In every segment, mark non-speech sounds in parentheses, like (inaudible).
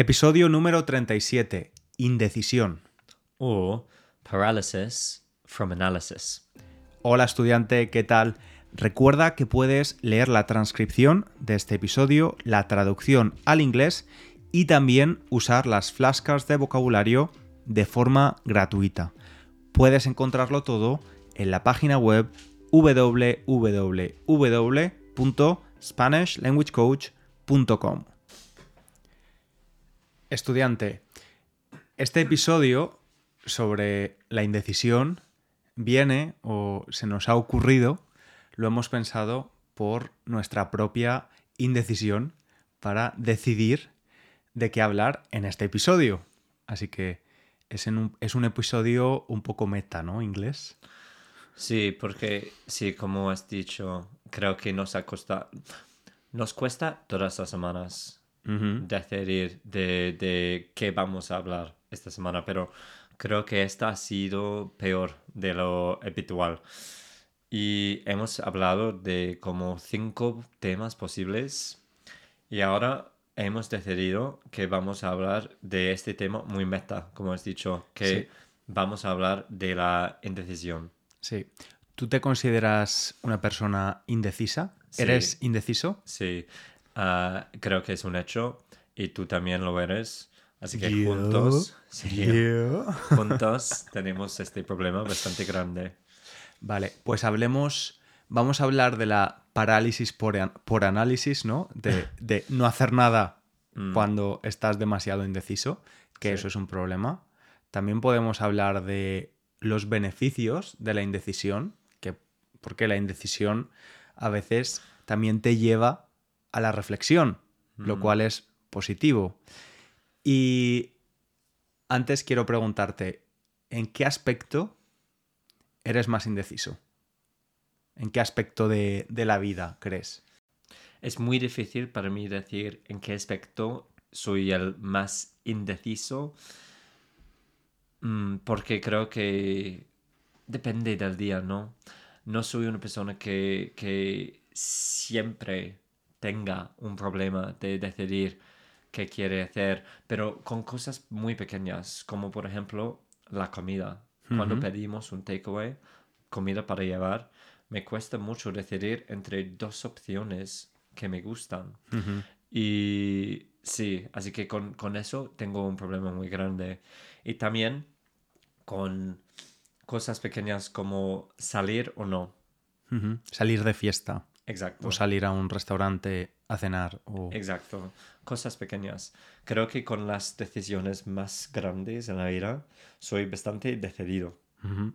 Episodio número 37. Indecisión. or paralysis from analysis. Hola estudiante, ¿qué tal? Recuerda que puedes leer la transcripción de este episodio, la traducción al inglés y también usar las flashcards de vocabulario de forma gratuita. Puedes encontrarlo todo en la página web www.spanishlanguagecoach.com. Estudiante, este episodio sobre la indecisión viene o se nos ha ocurrido, lo hemos pensado por nuestra propia indecisión para decidir de qué hablar en este episodio. Así que es, un, es un episodio un poco meta, ¿no? Inglés. Sí, porque sí, como has dicho, creo que nos ha costado, nos cuesta todas las semanas Decidir de, de qué vamos a hablar esta semana, pero creo que esta ha sido peor de lo habitual. Y hemos hablado de como cinco temas posibles y ahora hemos decidido que vamos a hablar de este tema muy meta, como has dicho, que Sí. vamos a hablar de la indecisión. Sí. ¿Tú te consideras una persona indecisa? Sí. ¿Eres indeciso? Sí, ah, creo que es un hecho y tú también lo eres. Así que Yo, juntos, (laughs) sí, yo. juntos tenemos este problema bastante grande. Vale, pues hablemos, vamos a hablar de la parálisis por, an- por análisis, ¿no? De, de no hacer nada Mm. cuando estás demasiado indeciso, que Sí. eso es un problema. También podemos hablar de los beneficios de la indecisión, que, porque la indecisión a veces también te lleva a la reflexión, lo Mm. cual es positivo. Y antes quiero preguntarte, ¿en qué aspecto eres más indeciso? ¿En qué aspecto de, de la vida crees? Es muy difícil para mí decir en qué aspecto soy el más indeciso, mm, porque creo que depende del día, ¿no? No soy una persona que, que siempre tenga un problema de decidir qué quiere hacer, pero con cosas muy pequeñas, como por ejemplo la comida. Cuando Ujú. pedimos un takeaway, comida para llevar, me cuesta mucho decidir entre dos opciones que me gustan. Ujú. Y sí, así que con, con eso tengo un problema muy grande. Y también con cosas pequeñas como salir o no. Ujú. Salir de fiesta Exacto. o salir a un restaurante a cenar o... Exacto. Cosas pequeñas. Creo que con las decisiones más grandes en la vida soy bastante decidido.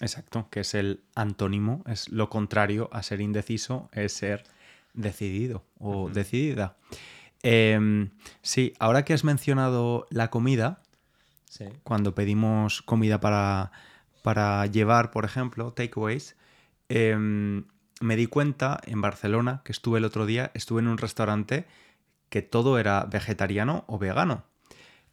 Exacto, que es el antónimo, es lo contrario a ser indeciso, es ser decidido o decidida. Em, sí, ahora que has mencionado la comida, Sí. cuando pedimos comida para, para llevar, por ejemplo, takeaways, em, me di cuenta en Barcelona, que estuve el otro día, estuve en un restaurante que todo era vegetariano o vegano.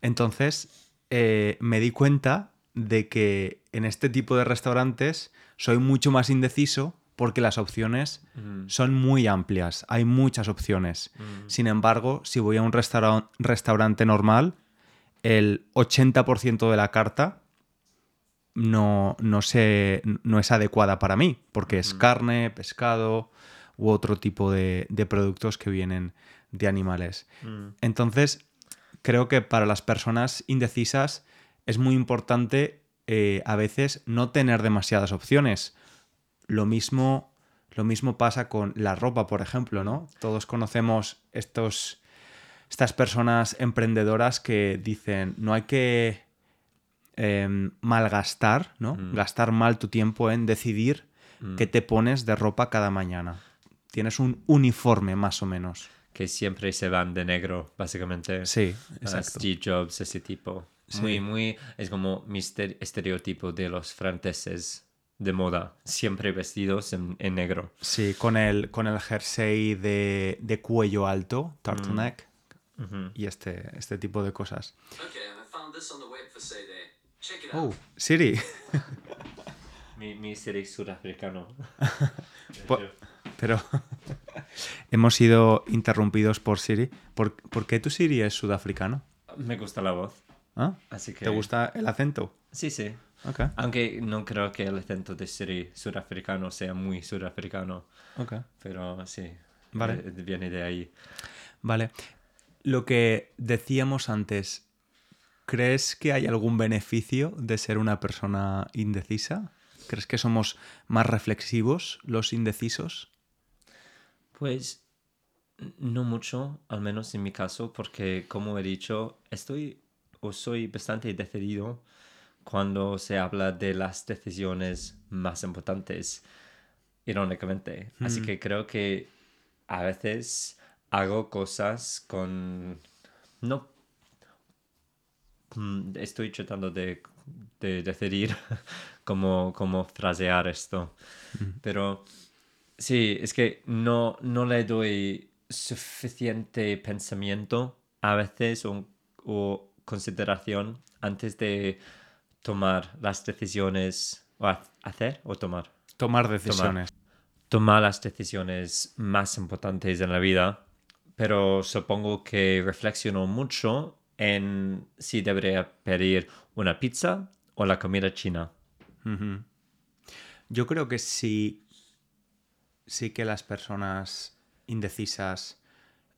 Entonces, eh, me di cuenta de que en este tipo de restaurantes soy mucho más indeciso porque las opciones Mm, son muy amplias, hay muchas opciones. mm, Sin embargo, si voy a un restaurant- restaurante normal, el 80% de la carta no, no, se- no es adecuada para mí, porque es carne, pescado u otro tipo de, de productos que vienen de animales. mm. Entonces, creo que para las personas indecisas es muy importante eh, a veces no tener demasiadas opciones. Lo mismo, lo mismo pasa con la ropa, por ejemplo, ¿no? Todos conocemos estos, estas personas emprendedoras que dicen no hay que em, malgastar, ¿no? Mm. Gastar mal tu tiempo en decidir Mm. qué te pones de ropa cada mañana. Tienes un uniforme más o menos. Que siempre se van de negro, básicamente. Sí, Ah, exacto. Steve Jobs, ese tipo. Sí. Muy, muy. Es como mi este- estereotipo de los franceses de moda. Siempre vestidos en, en negro. Sí, con el, con el jersey de, de cuello alto, turtleneck, Ujú. y este, este tipo de cosas. Okay, I found this on the web for. Check it Oh. Siri. (laughs) Mi, mi serie sudafricano. (laughs) Po- Pero (laughs) hemos sido interrumpidos por Siri. ¿Por, por qué tu Siri es sudafricano? Me gusta la voz. ¿Ah? Así que... ¿Te gusta el acento? Sí, sí. Ok, Aunque no creo que el acento de Siri surafricano sea muy surafricano. ok. Pero sí. Vale. eh, Viene de ahí. Vale. Lo que decíamos antes, ¿crees que hay algún beneficio de ser una persona indecisa? ¿Crees que somos más reflexivos los indecisos? Pues no mucho, al menos en mi caso, porque como he dicho, estoy o soy bastante decidido cuando se habla de las decisiones más importantes, irónicamente. Así que creo que a veces hago cosas con... No... Mm, Estoy tratando de, de decidir (laughs) cómo, cómo frasear esto. Pero sí, es que no, no le doy suficiente pensamiento a veces o, o consideración antes de tomar las decisiones o ha- hacer o tomar Tomar decisiones. tomar las decisiones más importantes en la vida, pero supongo que reflexiono mucho en si debería pedir una pizza o la comida china. Yo creo que sí, sí que las personas indecisas,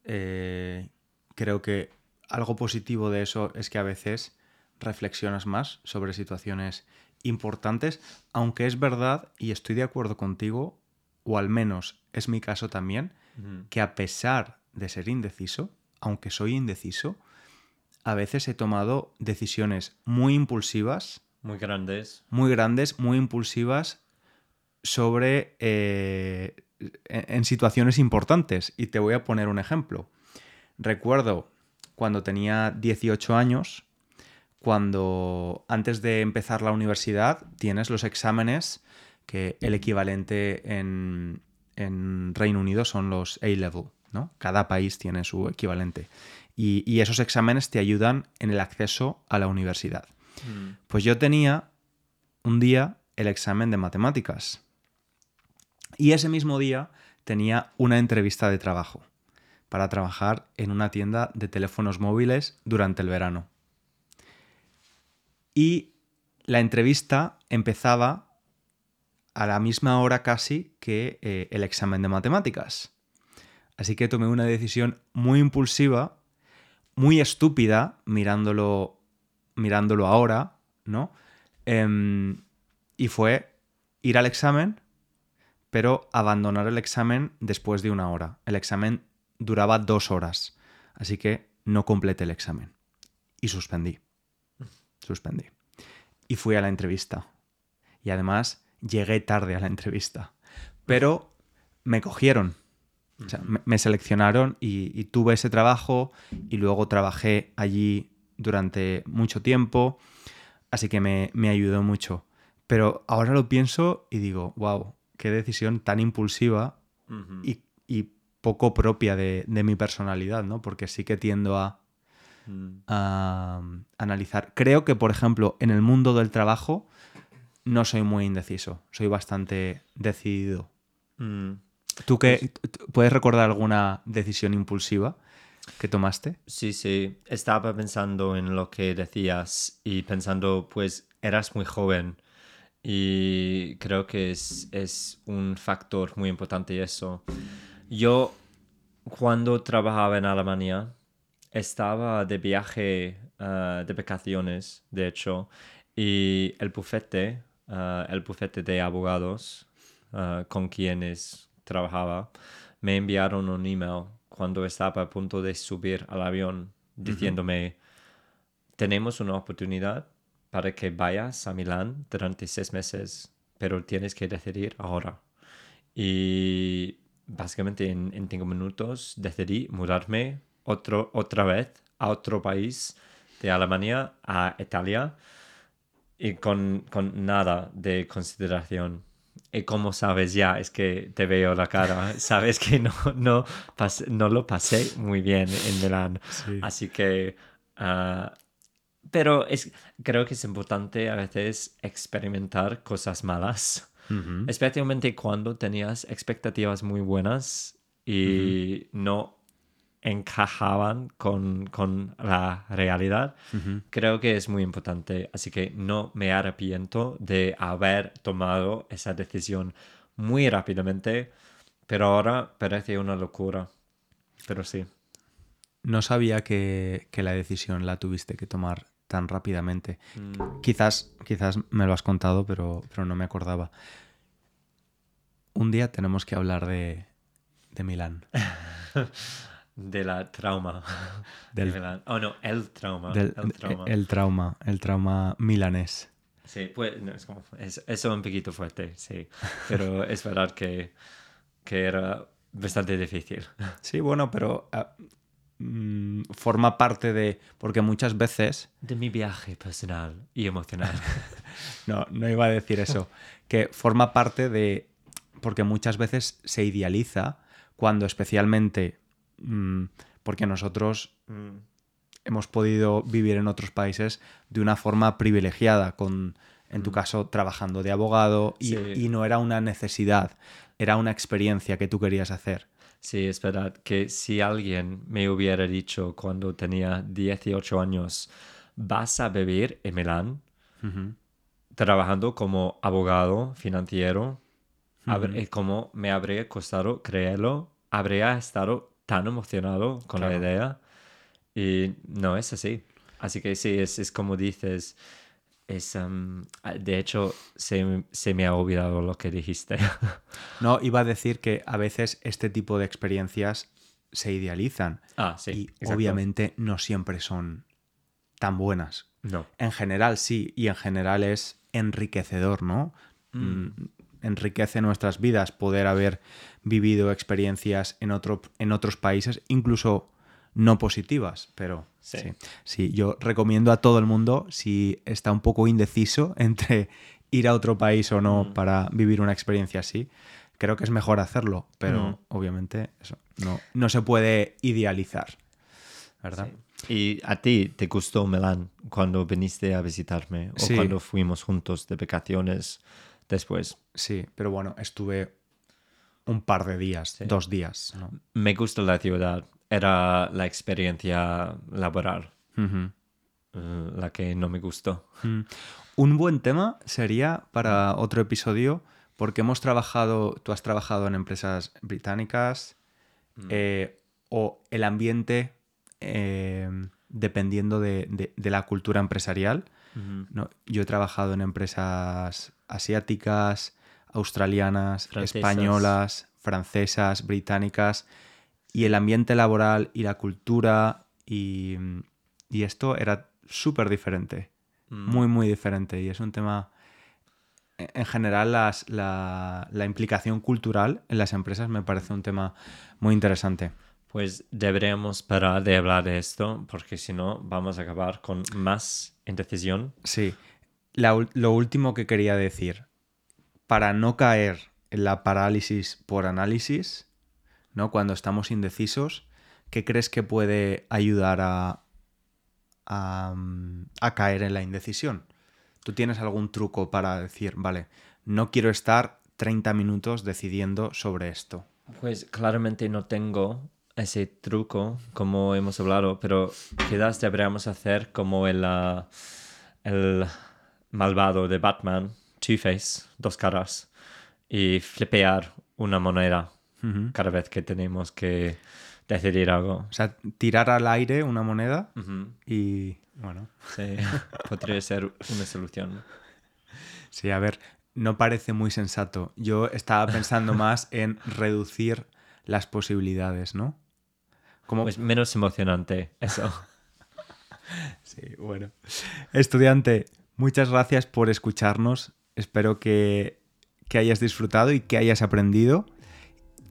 eh, creo que algo positivo de eso es que a veces reflexionas más sobre situaciones importantes, aunque es verdad, y estoy de acuerdo contigo, o al menos es mi caso también, que a pesar de ser indeciso, aunque soy indeciso, a veces he tomado decisiones muy impulsivas Muy grandes. muy grandes, muy impulsivas sobre eh, en, en situaciones importantes. Y te voy a poner un ejemplo. Recuerdo cuando tenía 18 años, cuando antes de empezar la universidad tienes los exámenes que el equivalente en, en Reino Unido son los A-Level, ¿no? Cada país tiene su equivalente. Y, y esos exámenes te ayudan en el acceso a la universidad. Pues yo tenía un día el examen de matemáticas. Y ese mismo día tenía una entrevista de trabajo para trabajar en una tienda de teléfonos móviles durante el verano. Y la entrevista empezaba a la misma hora casi que eh, el examen de matemáticas. Así que tomé una decisión muy impulsiva, muy estúpida, mirándolo, mirándolo ahora, ¿no? Em, y fue ir al examen, pero abandonar el examen después de una hora. El examen duraba dos horas, así que no completé el examen. Y suspendí. Suspendí. Y fui a la entrevista. Y además llegué tarde a la entrevista. Pero me cogieron. O sea, me, me seleccionaron y, y tuve ese trabajo y luego trabajé allí durante mucho tiempo. Así que me, me ayudó mucho. Pero ahora lo pienso y digo, wow, qué decisión tan impulsiva y, y poco propia de, de mi personalidad, ¿no? Porque sí que tiendo a, Mm. a analizar. Creo que, por ejemplo, en el mundo del trabajo no soy muy indeciso, soy bastante decidido. Mm. ¿Tú qué, t- puedes recordar alguna decisión impulsiva que tomaste? Sí, sí. Estaba pensando en lo que decías y pensando, pues, eras muy joven y creo que es, es un factor muy importante eso. Yo, cuando trabajaba en Alemania, estaba de viaje, ah, de vacaciones, de hecho, y el bufete, ah, el bufete de abogados ah, con quienes trabajaba, me enviaron un email cuando estaba a punto de subir al avión diciéndome, tenemos una oportunidad para que vayas a Milán durante seis meses, pero tienes que decidir ahora. Y básicamente en, en cinco minutos decidí mudarme otro, otra vez a otro país de Alemania a Italia y con, con nada de consideración. Y como sabes ya, es que te veo la cara, (laughs) sabes que no, no, pas- no lo pasé muy bien en Milán. Así que... ah, pero es, creo que es importante a veces experimentar cosas malas, especialmente cuando tenías expectativas muy buenas y no encajaban con, con la realidad, creo que es muy importante. Así que no me arrepiento de haber tomado esa decisión muy rápidamente, pero ahora parece una locura. Pero sí. No sabía que, que la decisión la tuviste que tomar tan rápidamente. Mm, Quizás, quizás me lo has contado, pero, pero no me acordaba. Un día tenemos que hablar de, de Milán. (laughs) de la trauma. (laughs) Del- De Milán. Oh, no, el trauma. Del- el trauma. el trauma, el trauma milanés. Sí, pues no, es como, es, eso un poquito fuerte, sí. Pero (laughs) es verdad que, que era bastante difícil. (laughs) Sí, bueno, pero ah, mm, forma parte de... Porque muchas veces... De mi viaje personal y emocional. No, no iba a decir eso. Que forma parte de... Porque muchas veces se idealiza cuando especialmente... mm, porque nosotros Mm, hemos podido vivir en otros países de una forma privilegiada, con, en tu caso, trabajando de abogado, y, Mm. Sí. y no era una necesidad, era una experiencia que tú querías hacer. Sí, es verdad que si alguien me hubiera dicho cuando tenía 18 años, vas a vivir en Milán, trabajando como abogado financiero, como me habría costado creerlo, habría estado tan emocionado con la idea y no es así. Así que sí, es, es como dices, es, em, de hecho se, se me ha olvidado lo que dijiste. (laughs) No, iba a decir que a veces este tipo de experiencias se idealizan ah, sí. y exacto. obviamente no siempre son tan buenas. No. En general sí, y en general es enriquecedor, ¿no? Mm, Enriquece nuestras vidas poder haber vivido experiencias en, otro, en otros países, incluso no positivas, pero sí. Sí. sí. yo recomiendo a todo el mundo, si está un poco indeciso (laughs) entre ir a otro país o no para vivir una experiencia así, creo que es mejor hacerlo, pero Mm. obviamente eso no, no se puede idealizar, ¿verdad? ¿Y a ti te gustó Milán cuando viniste a visitarme o cuando fuimos juntos de vacaciones después? Sí, pero bueno, estuve un par de días, dos días. ¿no? Me gusta la ciudad. Era la experiencia laboral eh, la que no me gustó. Mm. Un buen tema sería para otro episodio, porque hemos trabajado, tú has trabajado en empresas británicas eh, o el ambiente eh, dependiendo de, de- de la cultura empresarial. ¿no? Yo he trabajado en empresas asiáticas, australianas, Francesas. españolas, francesas, británicas, y el ambiente laboral y la cultura y, y esto era súper diferente, muy, muy diferente. Y es un tema, en en general, las- la, la implicación cultural en las empresas me parece un tema muy interesante. Pues deberíamos parar de hablar de esto porque si no vamos a acabar con más indecisión. Sí. Lo último que quería decir, para no caer en la parálisis por análisis, ¿no? Cuando estamos indecisos, ¿qué crees que puede ayudar a, a, mm, caer en la indecisión? ¿Tú tienes algún truco para decir, vale, no quiero estar 30 minutos decidiendo sobre esto? Pues claramente no tengo ese truco como hemos hablado, pero quizás deberíamos hacer como el malvado de Batman, Two-Face, dos caras, y flipear una moneda cada vez que tenemos que decidir algo. O sea, tirar al aire una moneda y, bueno, Sí, (laughs) podría ser una solución. Sí, a ver, no parece muy sensato. Yo estaba pensando (laughs) más en reducir las posibilidades, ¿no? Como... Pues menos emocionante, eso. (laughs) Sí, bueno. Estudiante, muchas gracias por escucharnos. Espero que, hayas disfrutado y que hayas aprendido.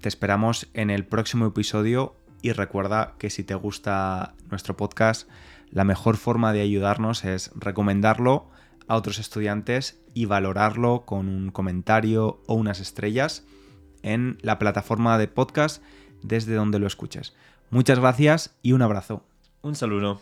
Te esperamos en el próximo episodio y recuerda que si te gusta nuestro podcast, la mejor forma de ayudarnos es recomendarlo a otros estudiantes y valorarlo con un comentario o unas estrellas en la plataforma de podcast desde donde lo escuches. Muchas gracias y un abrazo. Un saludo.